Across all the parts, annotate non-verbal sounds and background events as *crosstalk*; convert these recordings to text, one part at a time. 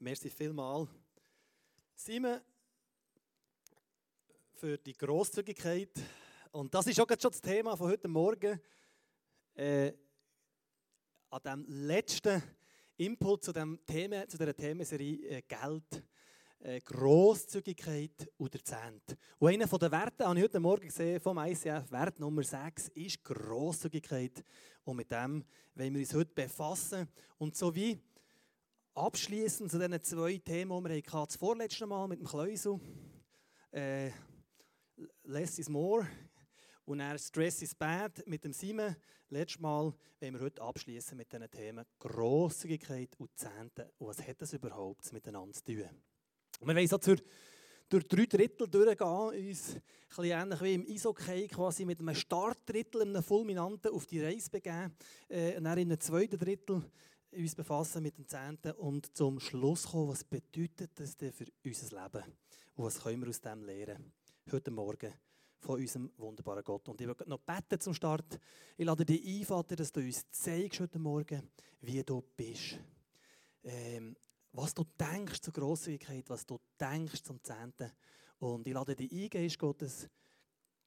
Merci vielmal. Simon, für die Grosszügigkeit. Und das ist auch schon das Thema von heute Morgen. Äh, an dem letzten Input zu, dem Thema, zu dieser Themenserie äh, Geld, äh, Grosszügigkeit und der Zehnt. Und einer der Werte, habe ich heute Morgen gesehen, vom ICF, Wert Nummer 6, ist Grosszügigkeit. Und mit dem wollen wir uns heute befassen. Und so wie abschließend zu diesen zwei Themen, die wir hatten, das vorletzte Mal mit dem Kleusel, äh, Less is more und dann Stress is bad mit dem Simon. Letztes Mal wollen wir heute abschließen mit diesen Themen Grosszügigkeit und Zehnte. Und was hat das überhaupt miteinander zu tun? Und wir wollen so zur, durch drei Drittel durchgehen, uns ein ähnlich wie im Eishockey, quasi mit einem Startdrittel, einem Fulminanten auf die Reise begeben. Äh, und dann in einem zweiten Drittel uns befassen mit dem Zehnten und zum Schluss kommen, was bedeutet das denn für unser Leben und was können wir aus dem lernen heute Morgen von unserem wunderbaren Gott. Und ich will noch beten zum Start. Ich lade dich ein, Vater, dass du uns zeigst heute Morgen, wie du bist. Ähm, was du denkst zur Grosszügigkeit, was du denkst zum Zehnten. Und ich lade dich ein, Geist Gottes,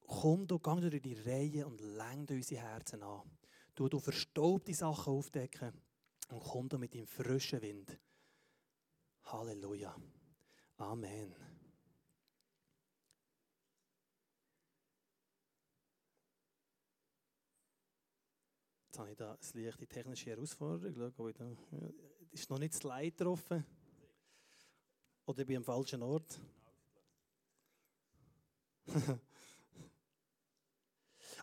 komm du, geh durch die Reihe und lenk unsere Herzen an. Du, du verstaubte Sachen aufdecken und komm du mit dem frischen Wind. Halleluja. Amen. Jetzt habe ich da eine leichte technische Herausforderung. Schau, da, ist noch nicht das Leid getroffen? Oder ich bin am falschen Ort? *laughs*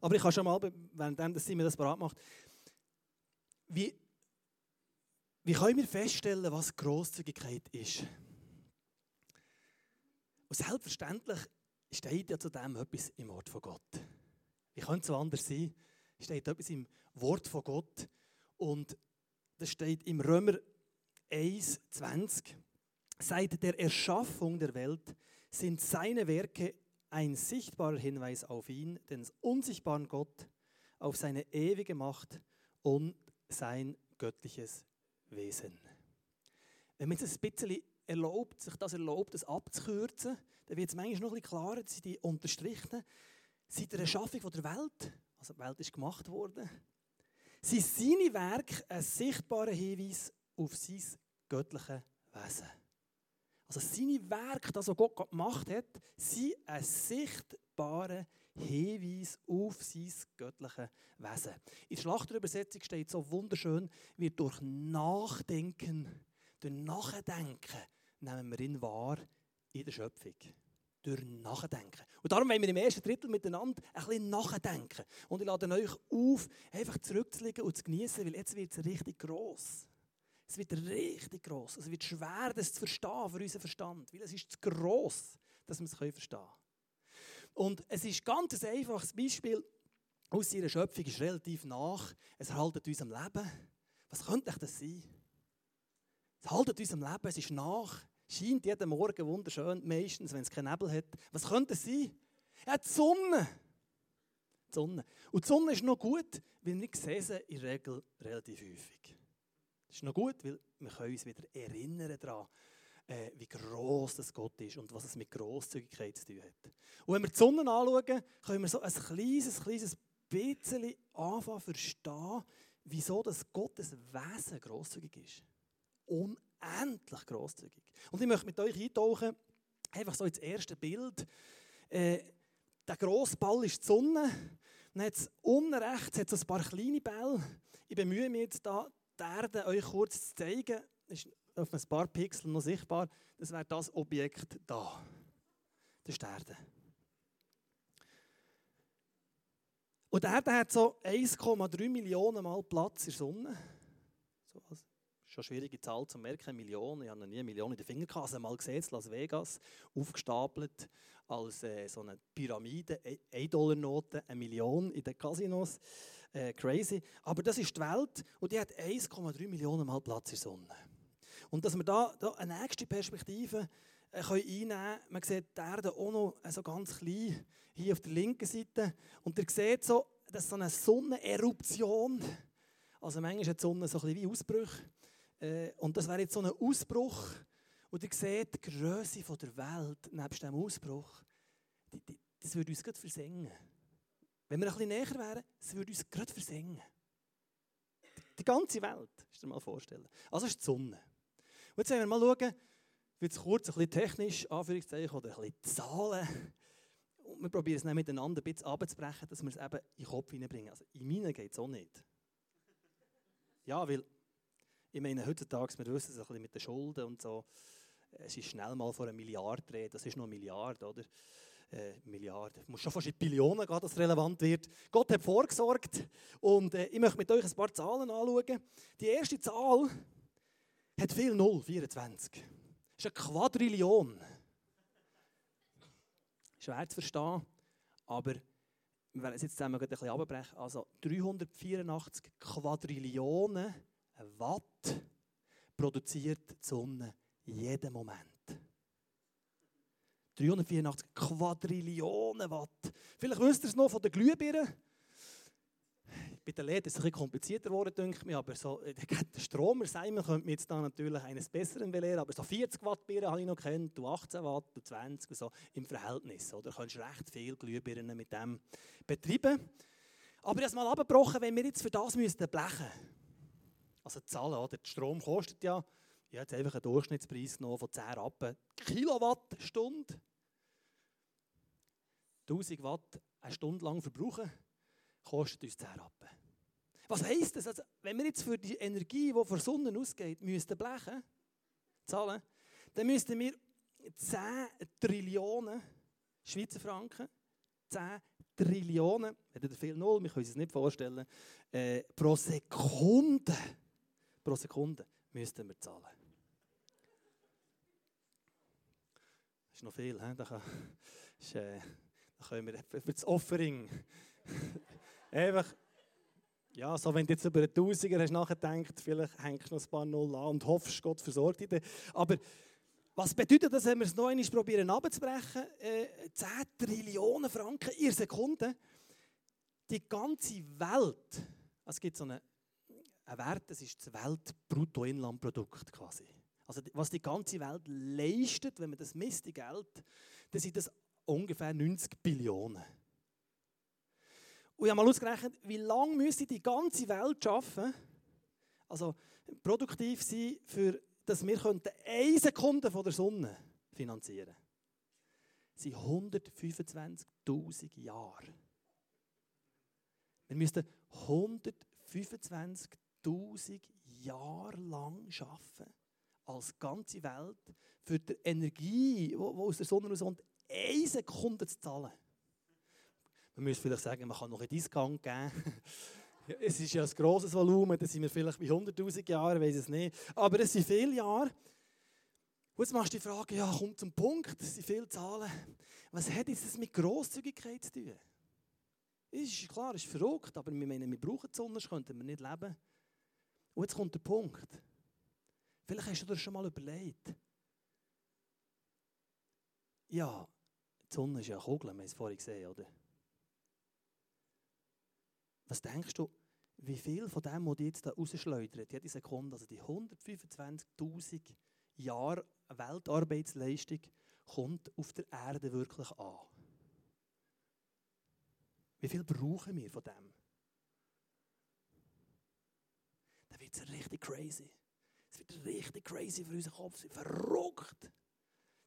Aber ich kann schon mal, während Simon das bereit macht, wie, wie können wir feststellen, was Großzügigkeit ist? Und selbstverständlich steht ja zu dem etwas im Wort von Gott. Wie könnte es so anders sein? Steht etwas im Wort von Gott. Und das steht im Römer 1, 20. Seit der Erschaffung der Welt sind seine Werke ein sichtbarer Hinweis auf ihn, den unsichtbaren Gott, auf seine ewige Macht und sein göttliches Wesen. Wenn man es ein bisschen erlaubt, sich das erlaubt, das abzukürzen, dann wird es manchmal noch ein bisschen klarer, dass die unterstrichen. Seit der Erschaffung der Welt, also die Welt ist gemacht worden, sind seine Werke ein sichtbarer Hinweis auf sein göttliches Wesen. Also seine Werke, das was Gott gemacht hat, sind ein sichtbarer Hinweis auf sein göttliches Wesen. In der Schlachterübersetzung steht so wunderschön, wie durch Nachdenken, durch Nachdenken nehmen wir ihn wahr in der Schöpfung durch Nachdenken. Und darum wollen wir im ersten Drittel miteinander ein bisschen nachdenken. Und ich lade euch auf, einfach zurückzulegen und zu genießen, weil jetzt wird es richtig gross. Es wird richtig gross. Es wird schwer, das zu verstehen für unseren Verstand, weil es ist zu gross, dass wir es verstehen können. Und es ist ganz ein einfaches Beispiel aus ihrer Schöpfung, ist relativ nach. Es haltet unserem Leben. Was könnte das sein? Es haltet unserem Leben, es ist nach scheint jeden Morgen wunderschön, meistens, wenn es keinen Nebel hat. Was könnte es sein? Ja, die Sonne. Die Sonne. Und die Sonne ist noch gut, weil wir sehen sie in der Regel relativ häufig. Das ist noch gut, weil wir können uns wieder erinnern daran, äh, wie gross das Gott ist und was es mit Grosszügigkeit zu tun hat. Und wenn wir die Sonne anschauen, können wir so ein kleines, kleines bisschen anfangen zu verstehen, wieso das Gottes Wesen grosszügig ist. Unendlich grosszügig. Und ich möchte mit euch eintauchen, einfach so ins erste Bild. Äh, der grosse Ball ist die Sonne. Dann hat es unten rechts ein paar kleine Bälle. Ich bemühe mich jetzt da, die Erde euch kurz zu zeigen. Ist auf ein paar Pixel noch sichtbar. Das wäre das Objekt da. Das ist die Erde. Und die Erde hat so 1,3 Millionen Mal Platz in der Sonne. So was schon eine schwierige Zahl zu merken, Millionen. Ich habe noch nie eine Million in den Finger gehabt. Also mal gesehen, Las Vegas, aufgestapelt als äh, so eine Pyramide, 1-Dollar-Note, eine Million in den Casinos. Äh, crazy. Aber das ist die Welt und die hat 1,3 Millionen Mal Platz in der Sonne. Und dass wir da, da eine nächste Perspektive äh, einnehmen können, man sieht die Erde auch noch äh, so ganz klein hier auf der linken Seite. Und ihr seht so, dass so eine Sonneneruption, also manchmal hat die Sonne so ein bisschen wie Ausbrüche, äh, und das wäre jetzt so ein Ausbruch Und ihr seht, die Größe der Welt, nebst dem Ausbruch, die, die, das würde uns gerade versengen. Wenn wir ein bisschen näher wären, das würde uns gerade versengen. Die ganze Welt, musst du dir mal vorstellen. Also ist die Sonne. Und jetzt wollen wir mal schauen, wird es kurz ein bisschen technisch, Anführungszeichen, oder ein bisschen Zahlen. Und wir probieren es dann miteinander ein bisschen abzubrechen, dass wir es eben in den Kopf hineinbringen. Also in meinen geht es auch nicht. Ja, weil, ich meine, heutzutage, wir wissen es ein bisschen mit den Schulden und so, es ist schnell mal vor einer Milliarde reden, das ist noch eine Milliarde, oder? Äh, Milliarden, muss schon fast in Billionen gehen, dass es relevant wird. Gott hat vorgesorgt und äh, ich möchte mit euch ein paar Zahlen anschauen. Die erste Zahl hat viel Null, 24. Das ist eine Quadrillion. Schwer zu verstehen, aber wir werden es jetzt zusammen ein bisschen abbrechen. Also 384 Quadrillionen Watt produziert die Sonne jeden Moment. 384 Quadrillionen Watt. Vielleicht wisst ihr es noch von den Glühbirnen. Bei den LED ist es ein bisschen komplizierter geworden, denke ich aber so, äh, der Stromer Simon könnte mir jetzt da natürlich eines Besseren belehren, aber so 40 Watt Birnen habe ich noch kennt, du 18 Watt, du 20, so im Verhältnis. Oder? Du kannst recht viel Glühbirnen mit dem betreiben. Aber das mal abgebrochen, wenn wir jetzt für das müssten blechen also zahlen, oder? Der Strom kostet ja, ich habe jetzt einfach einen Durchschnittspreis genommen von 10 Rappen Kilowattstunde. 1000 Watt eine Stunde lang verbrauchen, kostet uns 10 Rappen. Was heisst das? Also, wenn wir jetzt für die Energie, die von Sonne ausgeht, müssten blechen, zahlen, dann müssten wir 10 Trillionen Schweizer Franken, 10 Trillionen, hätte viel Null, wir können das nicht vorstellen, äh, pro Sekunde, pro Sekunde müssten wir zahlen. Ist noch viel, he? Da, äh, können wir für das Offering *laughs* einfach ja, so wenn du jetzt über einen Tausiger hast nachgedacht, vielleicht hängst du noch ein paar Null an und hoffst, Gott versorgt dich. Aber was bedeutet das, wenn wir es noch einmal probieren abzubrechen? Äh, 10 Trillionen Franken in Sekunde. Die ganze Welt, also es gibt so einen, einen Wert, das ist das Weltbruttoinlandprodukt quasi. Also was die ganze Welt leistet, wenn man das misst, die Geld, dann sind das ungefähr 90 Billionen. Und ich habe mal ausgerechnet, wie lange müsste die ganze Welt arbeiten, also produktiv sein, für, dass wir eine Sekunde von der Sonne finanzieren könnten. Das sind 125.000 Jahre. Wir müssten 125.000 Jahre lang arbeiten, als ganze Welt, für die Energie, die aus der Sonne rauskommt, eine Sekunde zu zahlen. Man müsste vielleicht sagen, man kann noch einen Discount geben. *laughs* es ist ja ein grosses Volumen, da sind wir vielleicht bei 100'000 Jahren, weiß es nicht. Aber es sind viele Jahre. Und jetzt machst du die Frage, ja, kommt zum Punkt, es sind viele Zahlen. Was hat jetzt das mit Grosszügigkeit zu tun? Ist klar, ist verrückt, aber wir meinen, wir brauchen es, sonst könnten wir nicht leben. Und jetzt kommt der Punkt. Vielleicht hast du dir schon mal überlegt. Ja, die Sonne ist ja eine Kugel, wir haben es vorhin gesehen, oder? Was denkst du, wie viel von dem, was die jetzt da rausschleudert, jede Sekunde, also die 125.000 Jahre Weltarbeitsleistung, kommt auf der Erde wirklich an? Wie viel brauchen wir von dem? Dann wird es richtig crazy. Es wird richtig crazy für unseren Kopf. Verrückt.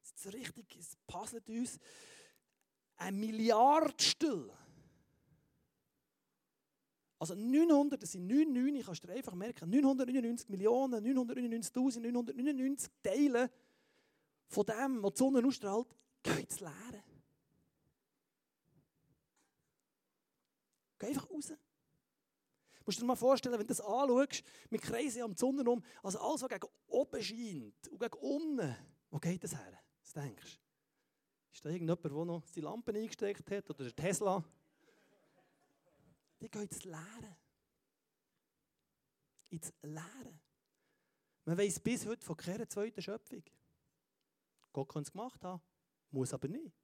Es ist richtig, es passt uns. Ein Milliardstel also 900, das sind 9, 9, ich kannst dir einfach merken, 999 Millionen, 999.999 Teile von dem, was die Sonne ausstrahlt, geht ins Leere. Geh einfach raus. Du musst dir mal vorstellen, wenn du das anschaust, mit Kreisen um die Sonne herum, also alles, was gegen oben scheint und gegen unten, wo geht das her? Was denkst du? Ist da irgendjemand, der noch die Lampen eingesteckt hat oder der Tesla? die gehen ins Leere. Ins Leere. Man weiß bis heute von keiner zweiten Schöpfung. Gott kann es gemacht haben, muss aber nicht.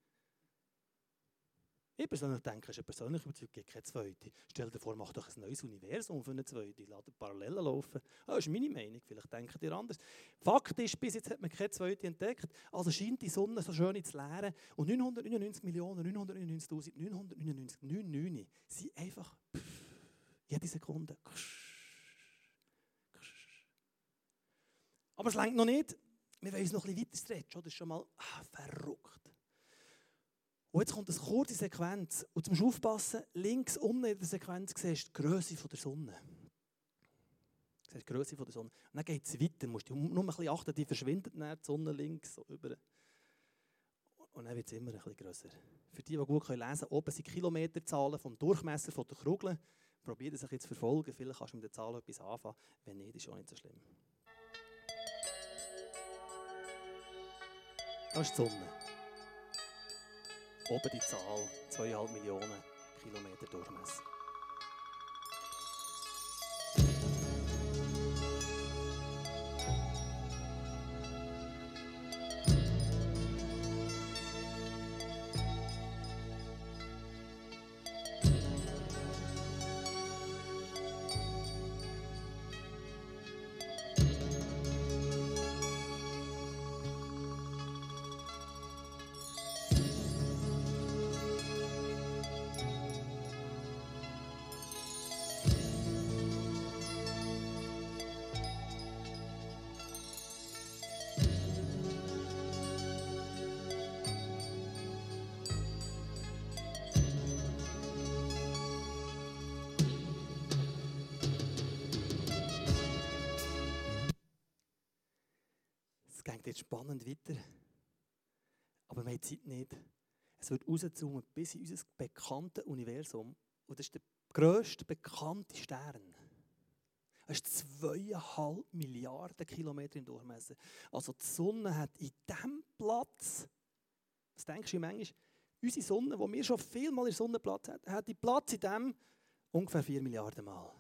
Ich persönlich denke, es ist eine persönliche Überzeugung, keine zweite. Stell dir vor, mach doch ein neues Universum für eine zweite. Lass Parallelen laufen. Ah, das ist meine Meinung, vielleicht denkt ihr anders. Fakt ist, bis jetzt hat man keine zweite entdeckt. Also scheint die Sonne so schön ins Leere. Und 999 Millionen, 999.999 sind einfach pff, jede Sekunde. Aber es längt noch nicht. Wir wollen uns noch ein bisschen weiter stretchen. Das ist schon mal ah, verrückt. Und jetzt kommt eine kurze Sequenz. Und zum Aufpassen, links unten in der Sequenz siehst du die Größe der Sonne. Du siehst die Größe der Sonne. Und dann geht es weiter. Du musst nur ein bisschen achten, die verschwindet dann die Sonne links so über. Und dann wird es immer ein bisschen grösser. Für die, die gut lesen können, oben sind Kilometerzahlen vom Durchmesser der Kugel. Probier das ein bisschen zu verfolgen. Vielleicht kannst du mit den Zahlen etwas anfangen. Wenn nicht, ist auch nicht so schlimm. Das ist die Sonne oben die Zahl 2,5 Millionen Kilometer Durchmesser. Nicht. Es wird rauszoomen bis in unser bekanntes Universum. Und das ist der grösste bekannte Stern. Es ist zweieinhalb Milliarden Kilometer im Durchmesser. Also die Sonne hat in diesem Platz, was denkst du manchmal, unsere Sonne, wo wir schon vielmal in der Sonne haben, hat die Platz in dem ungefähr vier Milliarden Mal.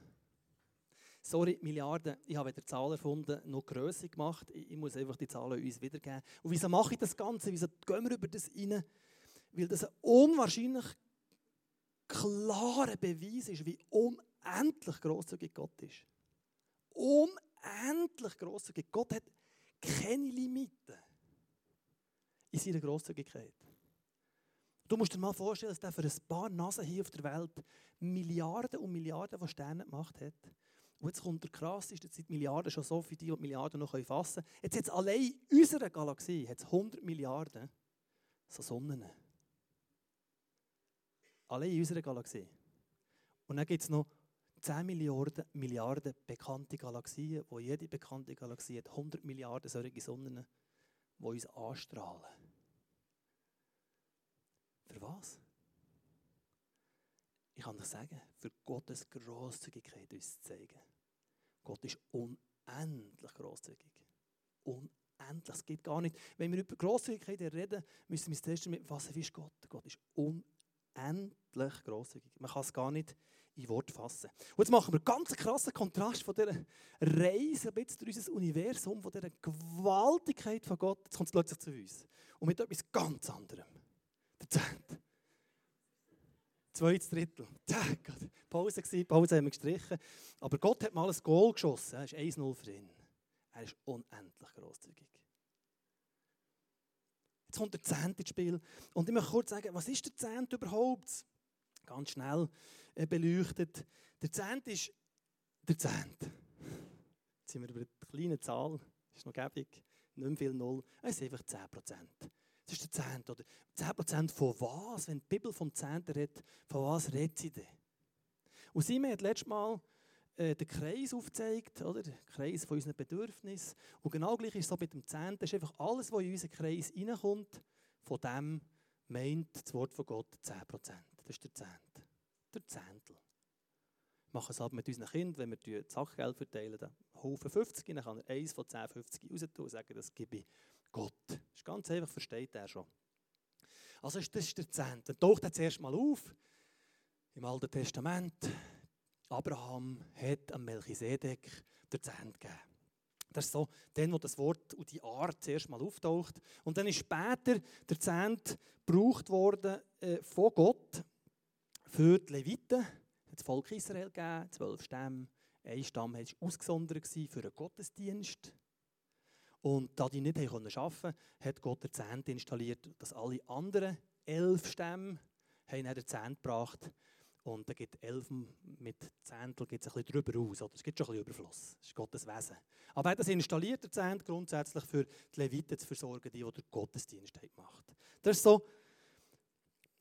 Sorry, Milliarden, ich habe weder Zahlen erfunden noch Größe gemacht. Ich, muss einfach die Zahlen uns wiedergeben. Und wieso mache ich das Ganze? Wieso gehen wir über das rein? Weil das ein unwahrscheinlich klarer Beweis ist, wie unendlich großzügig Gott ist. Unendlich großzügig. Gott hat keine Limiten in seiner Großzügigkeit. Du musst dir mal vorstellen, dass er für ein paar Nasen hier auf der Welt Milliarden und Milliarden von Sternen gemacht hat. Und jetzt kommt der krasseste, jetzt Milliarden schon so für die, die, Milliarden noch fassen können. Jetzt hat es allein in unserer Galaxie hat's 100 Milliarden so Sonnen. Allein in unserer Galaxie. Und dann gibt es noch 10 Milliarden, Milliarden bekannte Galaxien, wo jede bekannte Galaxie hat 100 Milliarden solche Sonnen, die uns anstrahlen. Für was? Ich kann euch sagen, für Gottes Großzügigkeit uns zu zeigen. Gott ist unendlich großzügig. Unendlich. Es geht gar nicht. Wenn wir über Großzügigkeit reden, müssen wir zuerst damit befassen, wie ist Gott? Gott ist unendlich großzügig. Man kann es gar nicht in Wort fassen. Und jetzt machen wir einen ganz krassen Kontrast von dieser Reise durch unser Universum, von dieser Gewaltigkeit von Gott. Jetzt kommt es plötzlich zu uns. Und mit etwas ganz anderem. Der Zehnte. Zweites Drittel. *laughs* Tag, Pause war, Pause haben wir gestrichen. Aber Gott hat mal ein Goal geschossen. Es ist 1-0 für ihn. Er ist unendlich großzügig. Jetzt kommt der Zehnte ins Spiel. Und ich möchte kurz sagen, was ist der Zehnte überhaupt? Ganz schnell äh, beleuchtet. Der Zehnte ist der Zehnte. Jetzt sind wir über eine kleine Zahl. Das ist noch gäbig. Nicht mehr viel Null. Es ist einfach 10 Prozent. Das ist der Zehnte. Oder 10% von was? Wenn die Bibel vom Zehnten redet, von was redet sie denn? Und Simon hat letztes Mal äh, den Kreis aufgezeigt, oder? den Kreis von unseren Bedürfnissen. Und genau gleich ist es so mit dem Zehnten. Das ist einfach alles, was in unseren Kreis reinkommt, von dem meint das Wort von Gott 10%. Das ist der Zehnte. Der Zehntel. Wir machen es halt mit unseren Kindern, wenn wir das Sachgeld verteilen, dann Haufen 50, dann kann er eins von 10, 50 raus tun und sagen, das gebe ich Gott. Das ist ganz einfach, versteht er schon. Also das ist der Zehnte. Dann taucht er zuerst mal auf im Alten Testament. Abraham hat am Melchisedek den Zehnte gegeben. Das ist so, dann, wo das Wort und die Art zuerst mal auftaucht. Und dann ist später der Zehnt gebraucht worden äh, von Gott für die Leviten. Das Volk Israel gegeben, zwölf Stämme. Ein Stamm war ausgesondert für einen Gottesdienst. Und da die nicht arbeiten konnten, hat Gott den Zehnt installiert, dass alle anderen elf Stämme haben den Zehnt gebracht und da gibt elf mit Zehntel gibt ein bisschen drüber aus. Es gibt schon ein bisschen Überfluss. Das ist Gottes Wesen. Aber er hat das installiert, der Zehnt, grundsätzlich für die Leviten zu versorgen, die, die den Gottesdienst gemacht Das ist so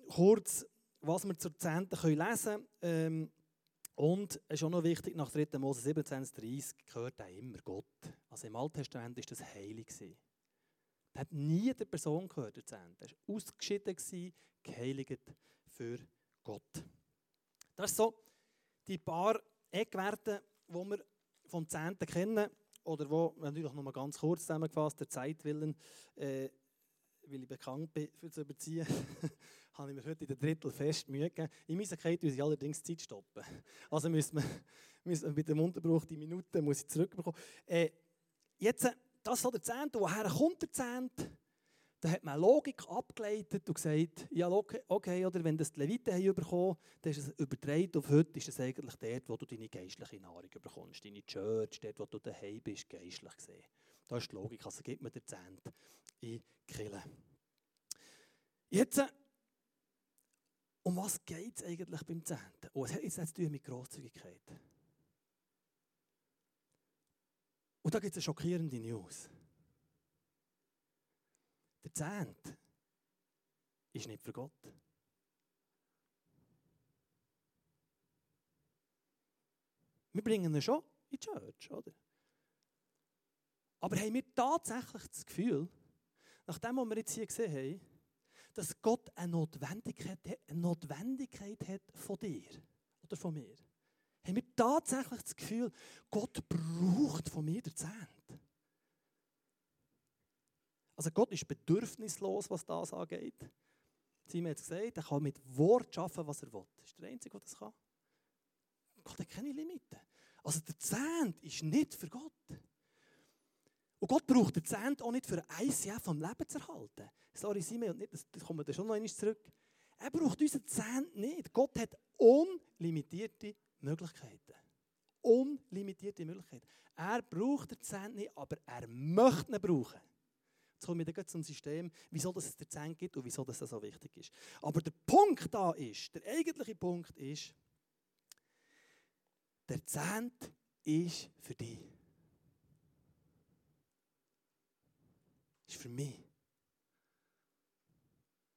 kurz, was wir zur Zehnten lesen können. Ähm, und es ist auch noch wichtig, nach 3. Mose 27,30 gehört auch immer Gott. Also im Alten Testament war das heilig. Da hat nie der Person gehört, der Zehnte. Er war ausgeschieden, geheiligt für Gott. Das sind so die paar Eckwerte, die wir vom Zehnten kennen oder wo, natürlich noch mal ganz kurz zusammengefasst, der Zeit willen, äh, weil ich bekannt bin für zu überziehen, *laughs* habe ich mir heute in der Drittel fest Mühe gegeben. In Kette muss ich allerdings Zeit stoppen. *laughs* Also müssen wir, *laughs* müssen wir bei dem Unterbruch die Minuten muss ich zurückbekommen. Äh, jetzt, das ist so der Zehnte, woher kommt der Zehnte? Da hat man Logik abgeleitet und gesagt, ja, okay, oder wenn das die Leviten haben bekommen, dann ist es übertragen auf heute, ist es eigentlich dort, wo du deine geistliche Nahrung bekommst, deine Church, dort, wo du daheim bist, geistlich gesehen. Das ist die Logik, also gibt man den Zehnt in Kille. Jetzt, um was geht es eigentlich beim Zehnten? Oh, es hat jetzt zu tun mit Grosszügigkeit. Und da gibt es eine schockierende News. Der Zehnt ist nicht für Gott. Wir bringen ihn schon in die Church, oder? Aber haben wir tatsächlich das Gefühl, nach dem, was wir jetzt hier gesehen haben, dass Gott eine Notwendigkeit, eine Notwendigkeit hat von dir oder von mir? Haben wir tatsächlich das Gefühl, Gott braucht von mir den Zehnt? Also Gott ist bedürfnislos, was das angeht. Simon hat es gesagt, er kann mit Wort schaffen, was er will. Das ist der Einzige, der das kann. Gott hat keine Limiten. Also der Zehnt ist nicht für Gott. Und Gott braucht den Zehnt auch nicht für ein ICF vom Leben zu erhalten. Sorry, Simon, das, kommen wir schon noch einmal zurück. Er braucht unseren Zehnt nicht. Gott hat unlimitierte Möglichkeiten. Unlimitierte Möglichkeiten. Er braucht den Zehnt nicht, aber er möchte ihn brauchen. Jetzt kommen wir dann zum System, wieso es der Zehn gibt und wieso das so wichtig ist. Aber der Punkt da ist, der eigentliche Punkt ist, der Zehnt ist für dich. Ist für mich.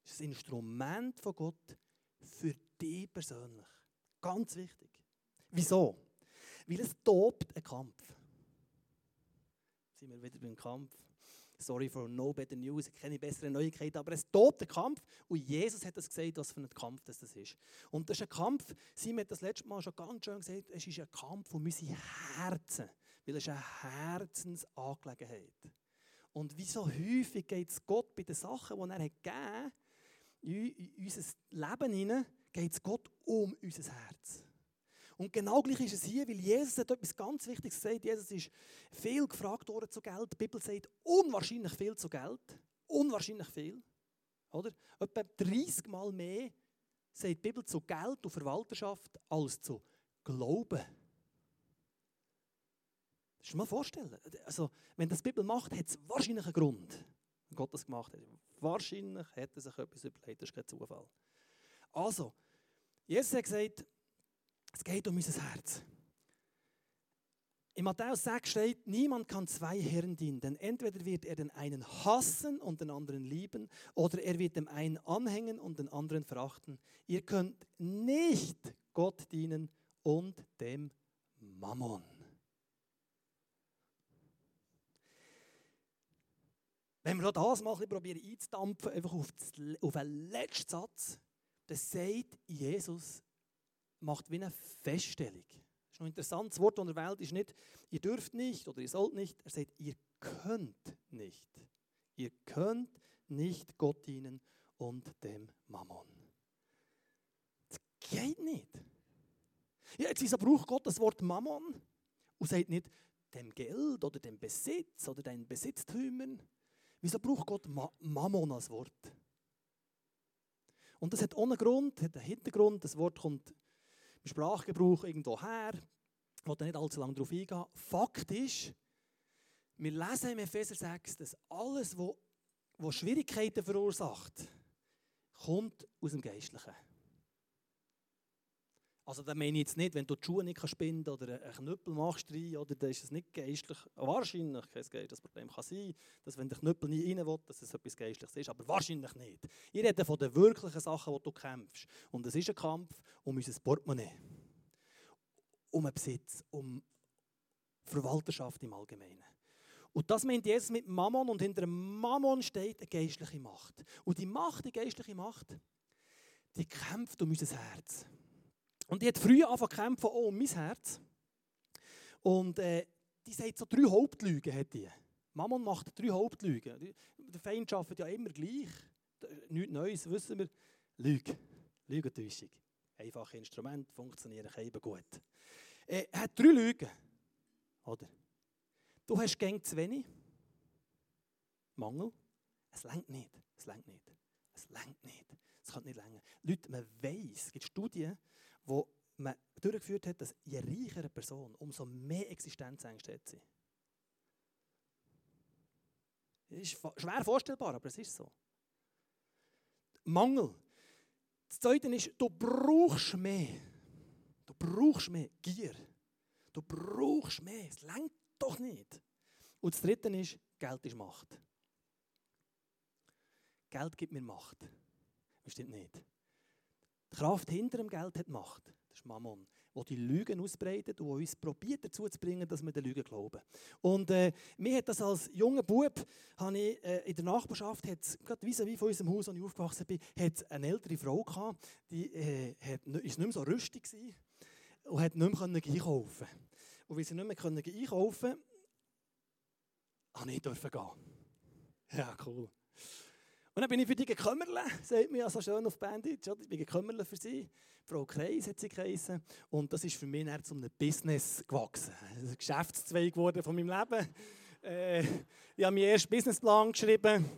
Ist ein Instrument von Gott für dich persönlich. Ganz wichtig. Wieso? Weil es tobt ein Kampf. Jetzt sind wir wieder beim Kampf. Sorry for no better news, ich kenne bessere Neuigkeiten, aber es tobt der Kampf und Jesus hat das gesagt, was für ein Kampf das ist. Und das ist ein Kampf, Simon hat das letzte Mal schon ganz schön gesagt, es ist ein Kampf um unsere Herzen, weil es eine Herzensangelegenheit Und wie so häufig geht es Gott bei den Sachen, die er hat in unser Leben hinein, geht es Gott um unser Herz. Und genau gleich ist es hier, weil Jesus hat etwas ganz Wichtiges gesagt. Jesus ist viel gefragt worden zu Geld. Die Bibel sagt unwahrscheinlich viel zu Geld. Unwahrscheinlich viel. Oder? Etwa 30 Mal mehr sagt die Bibel zu Geld und Verwalterschaft als zu Glauben. Das mal vorstellen. Also, wenn das die Bibel macht, hat es wahrscheinlich einen Grund, wenn Gott das gemacht hat. Wahrscheinlich hat er sich etwas überlegt, das ist kein Zufall. Also, Jesus hat gesagt, es geht um unser Herz. In Matthäus 6 steht, niemand kann zwei Herren dienen, denn entweder wird er den einen hassen und den anderen lieben, oder er wird dem einen anhängen und den anderen verachten. Ihr könnt nicht Gott dienen und dem Mammon. Wenn wir das mal probieren einzudampfen, einfach auf, das, auf den letzten Satz, dann sagt Jesus, macht wie eine Feststellung. Das ist noch ein interessantes Wort in der Welt ist nicht, ihr dürft nicht oder ihr sollt nicht. Er sagt, ihr könnt nicht. Ihr könnt nicht Gott dienen und dem Mammon. Das geht nicht. Ja, jetzt wieso braucht Gott das Wort Mammon und sagt nicht dem Geld oder dem Besitz oder deinen Besitztümern? Wieso braucht Gott Ma Mammon als Wort? Und das hat ohne Grund, hat einen Hintergrund. Das Wort kommt im Sprachgebrauch irgendwo her. Ich will nicht allzu lange darauf eingehen. Fakt ist, wir lesen im Epheser 6, dass alles, was Schwierigkeiten verursacht, kommt aus dem Geistlichen. Also da meine ich jetzt nicht, wenn du die Schuhe nicht kannst binden oder einen Knüppel machst rein, oder dann ist es nicht geistlich. Wahrscheinlich kein geistliches Problem kann sein, dass wenn der Knüppel nie rein will, dass es etwas Geistliches ist, aber wahrscheinlich nicht. Ich rede von den wirklichen Sachen, die du kämpfst. Und es ist ein Kampf um unser Portemonnaie, um einen Besitz, um Verwalterschaft im Allgemeinen. Und das meint Jesus mit Mammon und hinter Mammon steht eine geistliche Macht. Und die Macht, die geistliche Macht, die kämpft um unser Herz. Und die hat früh angefangen zu kämpfen, auch um mein Herz. Und äh, die sagt so drei Hauptlügen. Hat die. Mammon macht drei Hauptlügen. Der Feind arbeitet ja immer gleich. Nichts Neues, wissen wir. Lüge. Lügentäuschung. Einfache Instrumente, funktionieren eben gut. Äh, er hat drei Lügen. Oder? Du hast gäng zu wenig. Mangel. Es längt nicht. Es längt nicht. Es längt nicht. Es kann nicht länger. Leute, man weiss, es gibt Studien, wo man durchgeführt hat, dass je reicher eine Person, umso mehr Existenzängste hat sie. Das ist schwer vorstellbar, aber es ist so. Mangel. Das Zweite ist, du brauchst mehr. Du brauchst mehr Gier. Du brauchst mehr. Es längt doch nicht. Und das Dritte ist, Geld ist Macht. Geld gibt mir Macht. Das stimmt nicht. Die Kraft hinter dem Geld hat Macht. Das ist Mammon, wo die Lügen ausbreitet und uns probiert dazu zu bringen, dass wir den Lügen glauben. Und äh, mir hat das als junger Bub, ich, äh, in der Nachbarschaft, gerade wie von unserem Haus, wo ich aufgewachsen bin, hat eine ältere Frau gehabt, die äh, hat, ist nicht mehr so rüstig gewesen und hat nicht mehr einkaufen Und weil sie nicht mehr einkaufen konnte, durfte ich gehen. Ja, cool. Und dann bin ich für die gekümmerle, *laughs* sagt mir ja so schön auf Bandit, ich bin gekümmerle für sie. Frau Kreis hat sie geheißen. Und das ist für mich dann zu einem Business gewachsen. Ein Geschäftszweig geworden von meinem Leben. Äh, ich habe meinen ersten Businessplan geschrieben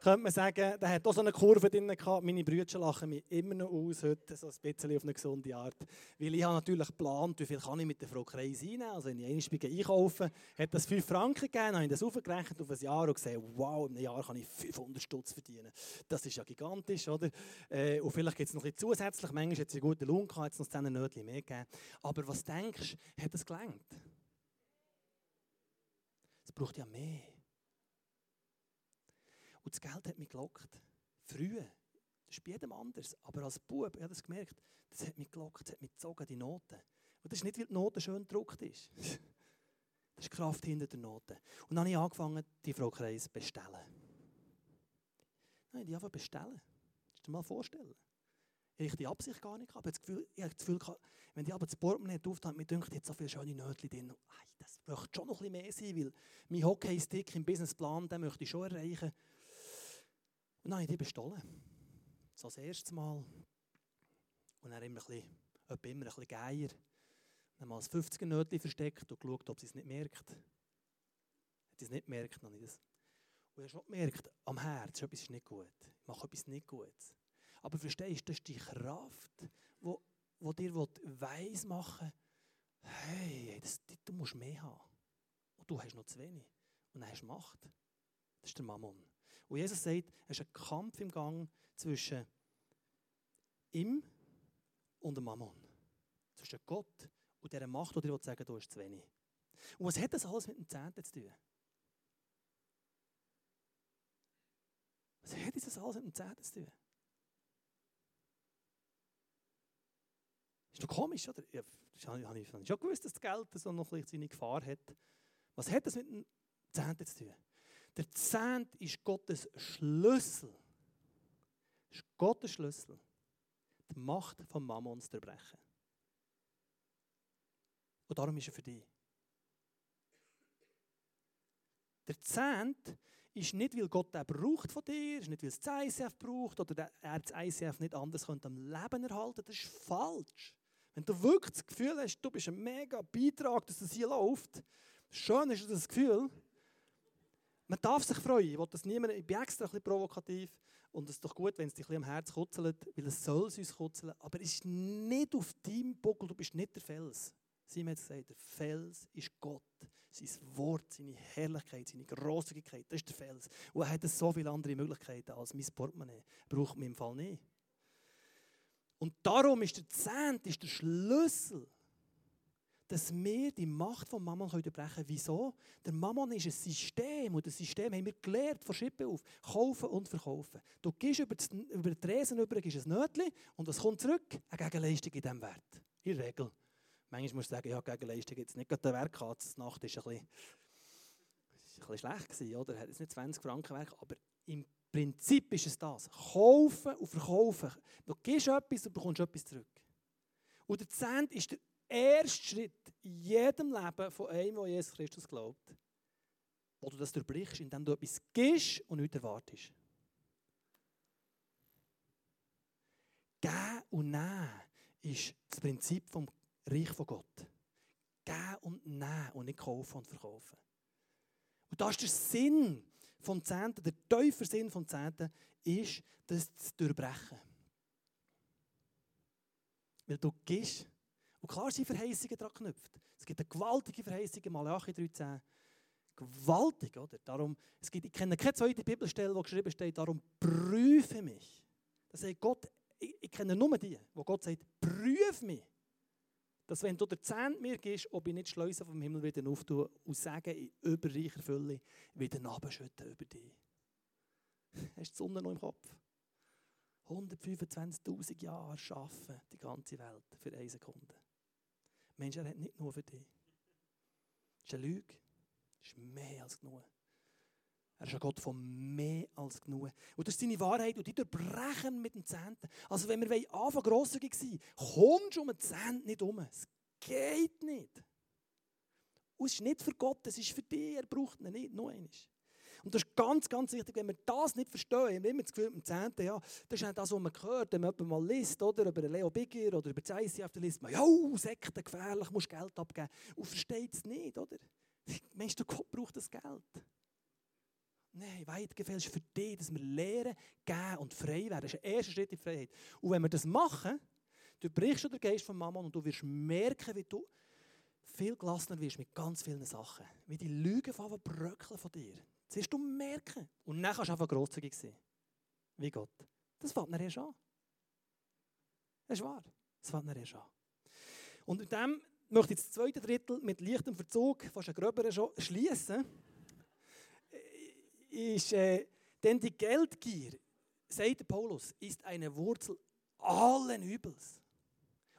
könnte man sagen, der hat auch so eine Kurve drin gehabt. Meine Brüder lachen mich immer noch aus, heute so ein bisschen auf eine gesunde Art. Weil ich habe natürlich geplant, wie viel kann ich mit der Frau Kreis reinnehmen. Also wenn ich einmal einkaufen hat das 5 Franken gegeben, habe ich das aufgerechnet auf ein Jahr und gesehen, wow, in einem Jahr kann ich 500 Stutz verdienen. Das ist ja gigantisch, oder? Äh, und vielleicht gibt es noch ein bisschen zusätzlich, manchmal hat es einen guten Lohn gehabt, hat es noch 10 Nötchen mehr gegeben. Aber was denkst du, hat das gelangt? Es braucht ja mehr. Und das Geld hat mich gelockt. Früher. Das ist bei jedem anders. Aber als Bub, ich habe das gemerkt, das hat mich gelockt, das hat mich gezogen, die Noten. Und das ist nicht, weil die Note schön gedruckt ist. *laughs* Das ist Kraft hinter der Note. Und dann habe ich angefangen, die Frau Kreis zu bestellen. Nein, die einfach bestellen. Das dir mal vorstellen. Ich die Absicht gar nicht gehabt. Ich habe das Gefühl, wenn die aber das Portemonnaie auftaucht, mir denkt, jetzt so viele schöne Nötchen drin. Das möchte schon noch ein bisschen mehr sein, weil mein Hockey-Stick im Businessplan, den möchte ich schon erreichen. Und dann habe ich die bestohlen. So das erste Mal. Und dann immer ein bisschen, immer ein bisschen geier. Dann mal das 50er Nötchen versteckt und geschaut, ob sie es nicht merkt. Hat sie es nicht gemerkt, habe ich das. Und ich habe schon gemerkt, am Herz, etwas ist nicht gut. Ich mache etwas nicht Gutes. Aber verstehst du, das ist die Kraft, die wo dir weiss machen hey, das, du musst mehr haben. Und du hast noch zu wenig. Und dann hast du Macht. Das ist der Mammon. Und Jesus sagt, es ist ein Kampf im Gang zwischen ihm und dem Mammon. Zwischen Gott und dieser Macht, die dir sagen du hast zu wenig. Und was hat das alles mit dem Zehnten zu tun? Was hat das alles mit dem Zehnten zu tun? Ist doch komisch, oder? Ja, habe ich schon gewusst, dass das Geld so noch seine Gefahr hat. Was hat das mit dem Zehnten zu tun? Der Zehnt ist Gottes Schlüssel. Das ist Gottes Schlüssel, die Macht von Mammon zu erbrechen. Und darum ist er für dich. Der Zehnt ist nicht, weil Gott den braucht von dir, ist nicht, weil es das ICF braucht oder er das ICF nicht anders könnte am Leben erhalten. Das ist falsch. Wenn du wirklich das Gefühl hast, du bist ein mega Beitrag, dass es hier läuft, Schön ist das Gefühl, man darf sich freuen. Ich, das niemand, ich bin extra ein provokativ. Und es ist doch gut, wenn es dich ein am Herz kutzelt, weil es soll es uns kutzeln. Aber es ist nicht auf deinem Buckel, du bist nicht der Fels. Haben jetzt gesagt, der Fels ist Gott. Sein Wort, seine Herrlichkeit, seine Großzügigkeit, das ist der Fels. Und er hat so viele andere Möglichkeiten als mein Portemonnaie. Braucht man im Fall nicht. Und darum ist der Zehnt ist der Schlüssel dass wir die Macht von Mammon unterbrechen können. Wieso? Der Mammon ist ein System und das System haben wir gelernt von Schippe auf. Kaufen und verkaufen. Du gehst über, über den Tresen über, ein Nötchen und was kommt zurück? Eine Gegenleistung in diesem Wert. In der Regel. Manchmal muss ich sagen, ja, Gegenleistung jetzt nicht gerade der Werk gehabt. Die Nacht war ein bisschen, ein bisschen schlecht, gewesen, oder? Hat jetzt nicht 20 Franken Werk, aber im Prinzip ist es das. Kaufen und verkaufen. Du gibst etwas und bekommst etwas zurück. Und der Zehnt ist der erste Schritt in jedem Leben von einem, der Jesus Christus glaubt, wo du das durchbrichst, indem du etwas gibst und nicht erwartest. Geben und nehmen ist das Prinzip vom Reich von Gott. Geben und nehmen und nicht kaufen und verkaufen. Und das ist der Sinn vom Zehnten, der tiefe Sinn vom Zehnten ist, das zu durchbrechen. Weil du gibst und klar sind Verheißungen daran geknüpft. Es gibt eine gewaltige Verheißung in Malachi 13. Gewaltig, oder? Darum, es gibt, ich kenne keine zweite Bibelstelle, wo geschrieben steht, darum prüfe mich. Das sagt Gott, ich, ich kenne nur die, wo Gott sagt, prüfe mich. Dass wenn du der Zehnt mir gibst, ob ich nicht Schleusen vom Himmel wieder auftue und sage, in überreicher Fülle wieder nachbeschütten über dich. *laughs* Hast du die Sonne noch im Kopf? 125.000 Jahre arbeiten die ganze Welt für eine Sekunde. Mensch, er hat nicht nur für dich. Das ist eine Lüge. Das ist mehr als genug. Er ist ein Gott von mehr als genug. Und das ist seine Wahrheit und die durchbrechen mit dem Zehnten. Also wenn wir anfangen grosszügig sein, kommst du um den Zehnten nicht um. Es geht nicht. Und es ist nicht für Gott, es ist für dich. Er braucht ihn nicht, nur eines. Und das ist ganz, ganz wichtig, wenn wir das nicht verstehen, haben wir immer das Gefühl, im 10. Ja, das ist nicht das, was man hört, wenn man mal liest, oder, über Leo Bigger oder über das ICF, dann liest man, ja, Sekten, gefährlich, musst Geld abgeben. Und versteht es nicht, oder? *laughs* Meinst du, Gott braucht das Geld? Nein, weit gefällt für dich, dass wir lernen, geben und frei werden. Das ist der erste Schritt in Freiheit. Und wenn wir das machen, du brichst den Geist von Mama und du wirst merken, wie du viel gelassener wirst mit ganz vielen Sachen. Wie die Lügen von bröckeln von dir. Wirst du merken. Und dann kannst du einfach grosszügig sein. Wie Gott. Das fängt dann erst an. Das ist wahr. Das fängt dann erst an. Und mit dem möchte ich das zweite Drittel mit leichtem Verzug, fast ein gröberen schon, schließen. Ist, äh, denn die Geldgier, sagt Paulus, ist eine Wurzel allen Übels.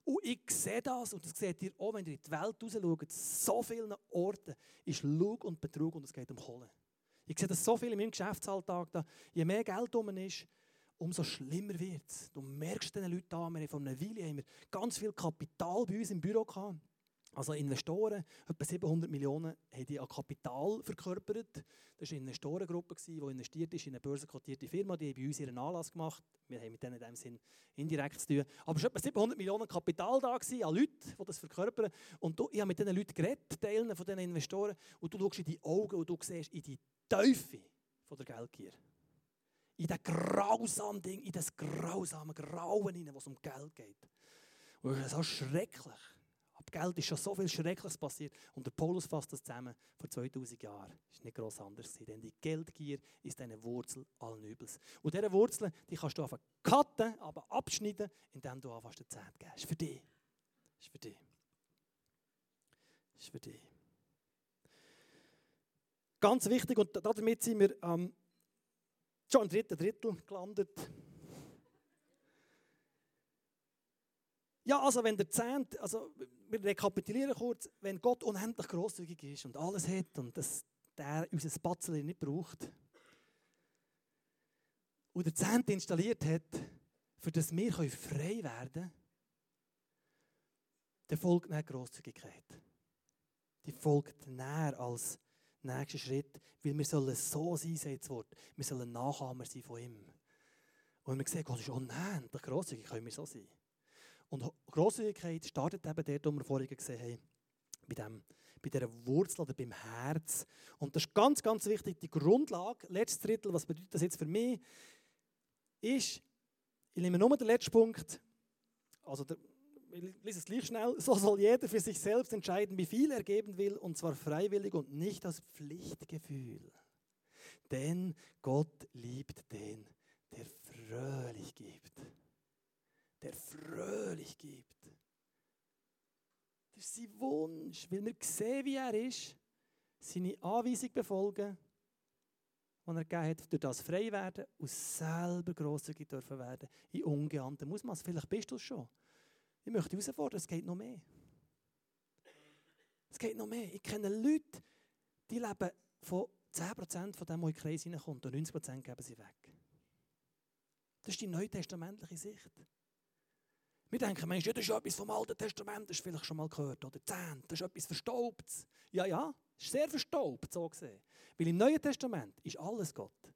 Und ich sehe das, und das seht ihr auch, wenn ihr in die Welt raus schaut, so vielen Orten ist Lug und Betrug und es geht um Kohle. Ich sehe das so viel in meinem Geschäftsalltag. Da, je mehr Geld um ist, umso schlimmer wird es. Du merkst den Leuten an, wir haben vor einer Weile haben wir ganz viel Kapital bei uns im Büro gehabt. Also Investoren, etwa 700 Millionen, haben die an Kapital verkörpert. Das war eine Investorengruppe, die investiert ist in eine börsenkotierte Firma. Die bei uns ihren Anlass gemacht. Wir haben mit denen in diesem Sinn indirekt zu tun. Aber es war etwa 700 Millionen Kapital da, gewesen, an Leuten, die das verkörpern. Und ich habe mit diesen Leuten geredet, Teilen von diesen Investoren. Und du schaust in die Augen und du siehst in die Teufel von der Geldgier. In das grausame Ding, in das grausame Grauen hinein, was um Geld geht. Und das ist so schrecklich. Geld ist schon so viel Schreckliches passiert. Und der Paulus fasst das zusammen vor 2000 Jahren. Ist nicht gross anders. Denn die Geldgier ist eine Wurzel allen Übels. Und diese Wurzeln die kannst du einfach cutten, aber abschneiden, indem du anfängst, den Zehnt. Das ist für dich. Ist für dich. Das ist für dich. Ganz wichtig, und damit sind wir ähm, schon im dritten Drittel gelandet. Ja, also wenn der Zehnt, also wir rekapitulieren kurz, wenn Gott unendlich großzügig ist und alles hat und das, der unser Spatzel nicht braucht und der Zehnt installiert hat, für das wir frei werden können, dann folgt eine Großzügigkeit. Die folgt näher als nächsten Schritt, weil wir sollen so sein, sagt das Wort. Wir sollen Nachahmer sein von ihm. Und wir sehen, Gott ist unendlich grosszügig, können wir so sein. Und Grosszügigkeit startet eben dort, wo wir vorhin gesehen haben, bei dem, bei dieser Wurzel oder beim Herz. Und das ist ganz, ganz wichtig, die Grundlage, letztes Drittel, was bedeutet das jetzt für mich, ist, ich nehme nur den letzten Punkt, also der, ich lese es gleich schnell, so soll jeder für sich selbst entscheiden, wie viel er geben will, und zwar freiwillig und nicht aus Pflichtgefühl. Denn Gott liebt den, der fröhlich gibt. Der fröhlich gibt. Das ist sein Wunsch, weil wir sehen, wie er ist, seine Anweisung befolgen, die er gegeben hat, durch das frei werden und selber grosszügig dürfen werden, in ungeahntem Ausmaß. Vielleicht bist du es schon. Ich möchte herausfordern, es geht noch mehr. Es geht noch mehr. Ich kenne Leute, die leben von 10% von dem, was in den Kreis hineinkommt, und 90% geben sie weg. Das ist die neutestamentliche Sicht. Wir denken, Mensch, das ist etwas vom Alten Testament, das du vielleicht schon mal gehört. Oder Zehnt, das ist etwas Verstaubtes. Ja, ja, das ist sehr verstaubt, so gesehen. Weil im Neuen Testament ist alles Gott.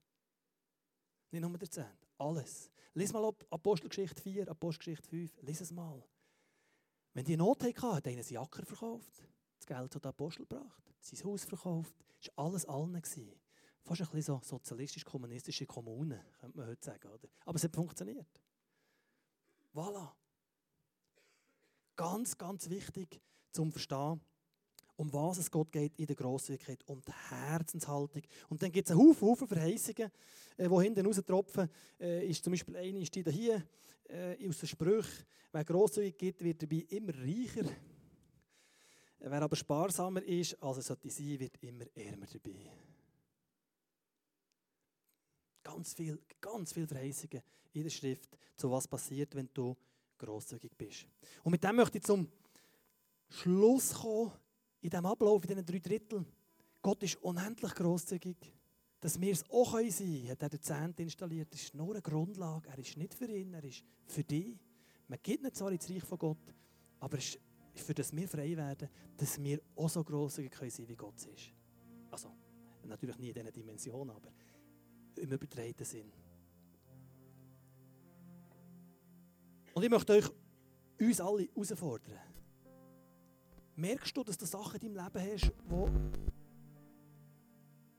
Nicht nur der Zehnt, alles. Lies mal Apostelgeschichte 4, Apostelgeschichte 5, lies es mal. Wenn die Not hatten, hat einer seinen Acker verkauft, das Geld hat der Apostel gebracht, sein Haus verkauft, das war alles allen. Fast ein bisschen so sozialistisch-kommunistische Kommune, könnte man heute sagen. Oder? Aber es hat funktioniert. Voilà. Ganz, ganz wichtig zum Verstehen, um was es Gott geht in der Grosszügigkeit, um die Herzenshaltung. Und dann gibt es einen Haufen, Verheißungen, äh, die hinten raustropfen. Äh, ist zum Beispiel eine, ist die hier äh, aus den Sprüchen. Wer grosszügig gibt, wird dabei immer reicher. Wer aber sparsamer ist, als er sollte sein, wird immer ärmer dabei. Ganz viel, ganz viele Verheißungen in der Schrift, zu was passiert, wenn du grosszügig bist. Und mit dem möchte ich zum Schluss kommen, in diesem Ablauf, in diesen drei Dritteln. Gott ist unendlich grosszügig. Dass wir es auch sein können, hat er den Zehnt installiert. Das ist nur eine Grundlage. Er ist nicht für ihn, er ist für dich. Man geht nicht zwar ins Reich von Gott, aber es ist für das wir frei werden, dass wir auch so grosszügig sein können, wie Gott ist. Also, natürlich nie in dieser Dimension, aber im übertragenen Sinn. Und ich möchte euch, uns alle herausfordern. Merkst du, dass du Sachen in deinem Leben hast, wo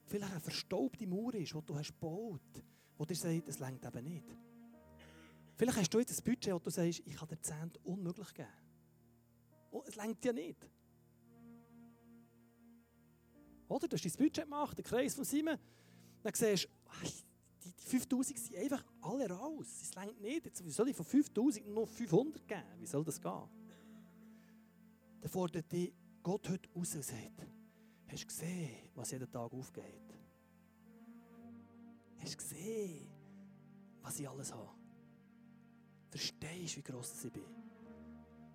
vielleicht eine verstaubte Mauer ist, die du hast gebaut, wo dir sagt, es längt eben nicht. Vielleicht hast du jetzt ein Budget, wo du sagst, ich kann dir Zehnt unmöglich geben. Oh, es längt ja nicht. Oder? Du hast dein Budget gemacht, den Kreis von Simon, dann siehst du, die, die 5000 sind einfach alle raus. Es längt nicht. Jetzt, wie soll ich von 5000 nur 500 geben? Wie soll das gehen? Dann fordert dich Gott heute raus und sagt, hast du gesehen, was jeden Tag aufgeht? Hast du gesehen, was ich alles habe? Verstehst du, wie gross ich bin?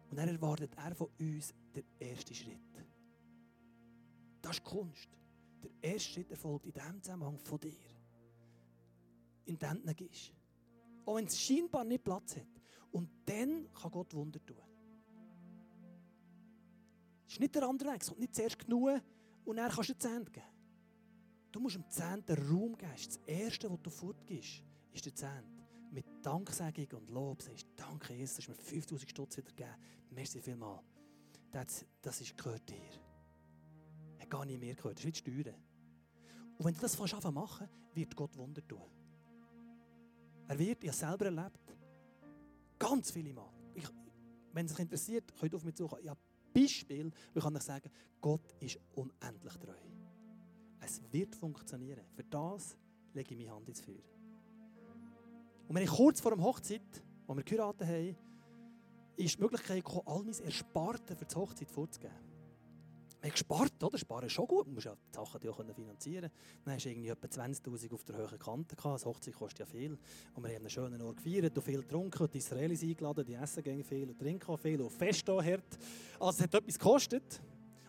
Und dann erwartet er von uns den ersten Schritt. Das ist Kunst. Der erste Schritt erfolgt in dem Zusammenhang von dir in die Hände gibst. Auch wenn es scheinbar nicht Platz hat. Und dann kann Gott Wunder tun. Es ist nicht der andere Weg, es kommt nicht zuerst genug und dann kannst du den Zehnt geben. Du musst dem Zehnt den Raum geben. Das Erste, was du fortgibst, ist der Zehnt. Mit Danksagung und Lob sagst danke Jesus, dass du mir 5000 Stutz wieder gegeben Merci vielmals. Das, das ist, gehört dir. Hat gar nicht mehr gehört. Das ist wie die Steuern. Und wenn du das fast machen wird Gott Wunder tun. Er wird, ich habe selber erlebt, ganz viele Mal. Ich, wenn es euch interessiert, könnt ihr auf mich zukommen. Ich habe Beispiel, wo ich kann euch sagen, Gott ist unendlich treu. Es wird funktionieren. Für das lege ich meine Hand ins Feuer. Und wenn ich kurz vor der Hochzeit, wo wir geheiratet haben, ist die Möglichkeit gekommen, all mein Ersparten für die Hochzeit vorzugeben. Man hat gespart, oder? Sparen ist schon gut. Man muss ja die Sachen auch finanzieren Dann hast du irgendwie etwa 20'000 auf der hohen Kante gehabt. Das Hochzeit kostet ja viel. Und wir haben einen schönen Ort gefeiert und viel getrunken. Die Israelis eingeladen, die essen gehen viel und trinken auch viel und fest auch hart. Also es hat etwas gekostet.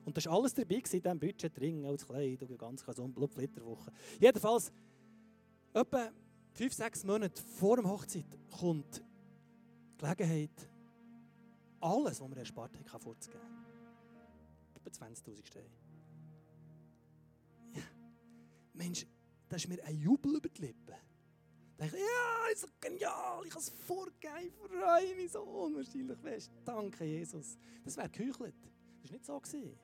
Und das war alles dabei in diesem Budget. Ring, das Kleid und ganz so eine Flitterwoche. Jedenfalls, etwa 5, 6 Monate vor der Hochzeit kommt die Gelegenheit, alles, was wir erspart haben, vorzugeben etwa 20.000 Steine. Ja. Mensch, da ist mir ein Jubel über die Lippen. Da dachte ich, ja, ist so genial, ich kann es vorgeben, ich freue mich so unwahrscheinlich fest. Danke, Jesus. Das wäre geheuchelt. Das war nicht so. Gewesen.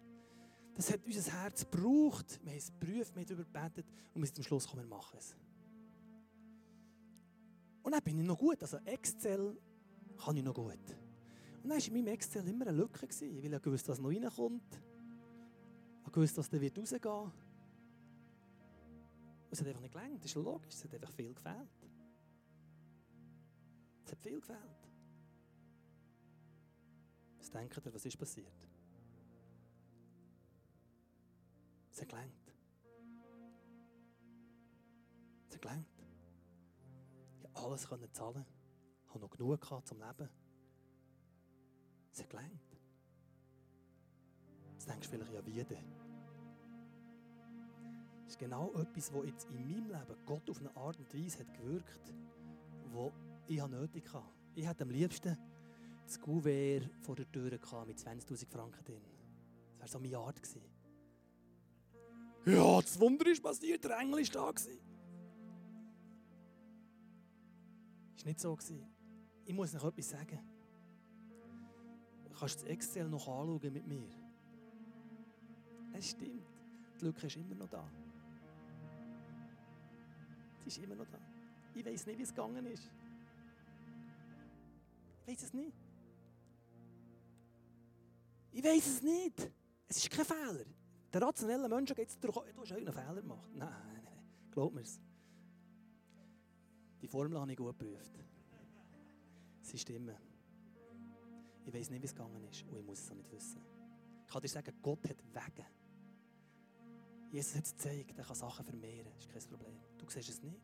Das hat unser Herz gebraucht. Wir haben es geprüft, wir haben darüber gebetet und wir sind zum Schluss gekommen, wir machen es. Und dann bin ich noch gut. Also Excel kann ich noch gut. Und dann war in meinem Excel immer eine Lücke, weil ich wusste, was noch reinkommt. Ich wusste, was da wird rausgehen. Und es hat einfach nicht gelangt. Das ist logisch. Es hat einfach viel gefehlt. Es hat viel gefehlt. Was denkt ihr, was ist passiert? Es hat gelangt. Es hat gelangt. Ich konnte alles zahlen. Ich hatte noch genug gehabt zum Leben. Es hat gelangt. Jetzt denkst du vielleicht, ja, wie denn? Das ist genau etwas, was jetzt in meinem Leben Gott auf eine Art und Weise hat gewirkt, wo ich nötig hatte. Ich hätte am liebsten das Gouverneur vor der Tür mit 20.000 Franken drin. Das wäre so meine Art gewesen. Ja, das Wunder ist passiert, der Engel war da. Gewesen. War nicht so. Gewesen. Ich muss noch etwas sagen. Du kannst das Excel noch anschauen mit mir. Es stimmt. Die Lücke ist immer noch da. Ist immer noch da. Ich weiß nicht, wie es gegangen ist. Ich weiß es nicht. Ich weiß es nicht. Es ist kein Fehler. Der rationelle Mensch geht es durch, du hast einen Fehler gemacht. Nein, nein, nein. Glaub mir's. Die Formel habe ich gut geprüft. Sie stimmen. Ich weiß nicht, wie es gegangen ist und ich muss es auch nicht wissen. Ich kann dir sagen, Gott hat Wege. Jesus hat es gezeigt, er kann Sachen vermehren. Das ist kein Problem. Du siehst es nicht.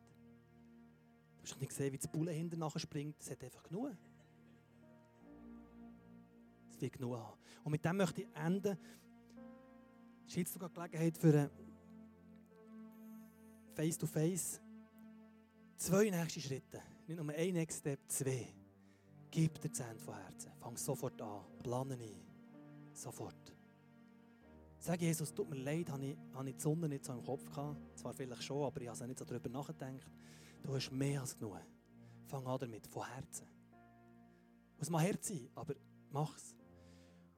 Du hast nicht gesehen, wie das Bulle hinten springt. Es hat einfach genug. Es wird genug haben. Und mit dem möchte ich enden. Es ist jetzt sogar Gelegenheit für Face-to-Face. Zwei nächste Schritte. Nicht nur ein Next Step, zwei. Gib dir Zehn von Herzen. Fang sofort an. Plane ein. Sofort. Sag Jesus, tut mir leid, habe ich, habe ich die Sonne nicht so im Kopf gehabt. Zwar vielleicht schon, aber ich habe nicht so darüber nachgedacht. Du hast mehr als genug. Fang an damit, von Herzen. Muss mal Herz sein, aber mach's.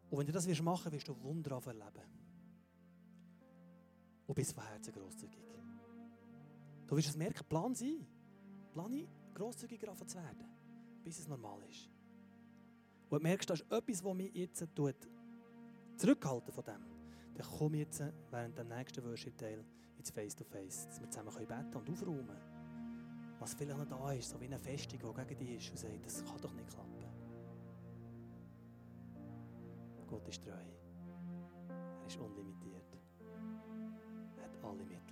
Und wenn du das machen wirst, wirst du Wunder erleben. Und bist von Herzen grosszügig. Du wirst es merken, plan sein. Plane grosszügiger zu werden, bis es normal ist. Und du merkst, das ist etwas, was mich jetzt zurückhalten von dem. Dann komm jetzt während dem nächsten Worship-Teil ins Face-to-Face, -face, dass wir zusammen beten und aufräumen Was vielleicht noch da ist, so wie eine Festung, die gegen dich ist und sagt, das kann doch nicht klappen. Gott ist treu. Er ist unlimitiert. Er hat alle Mittel.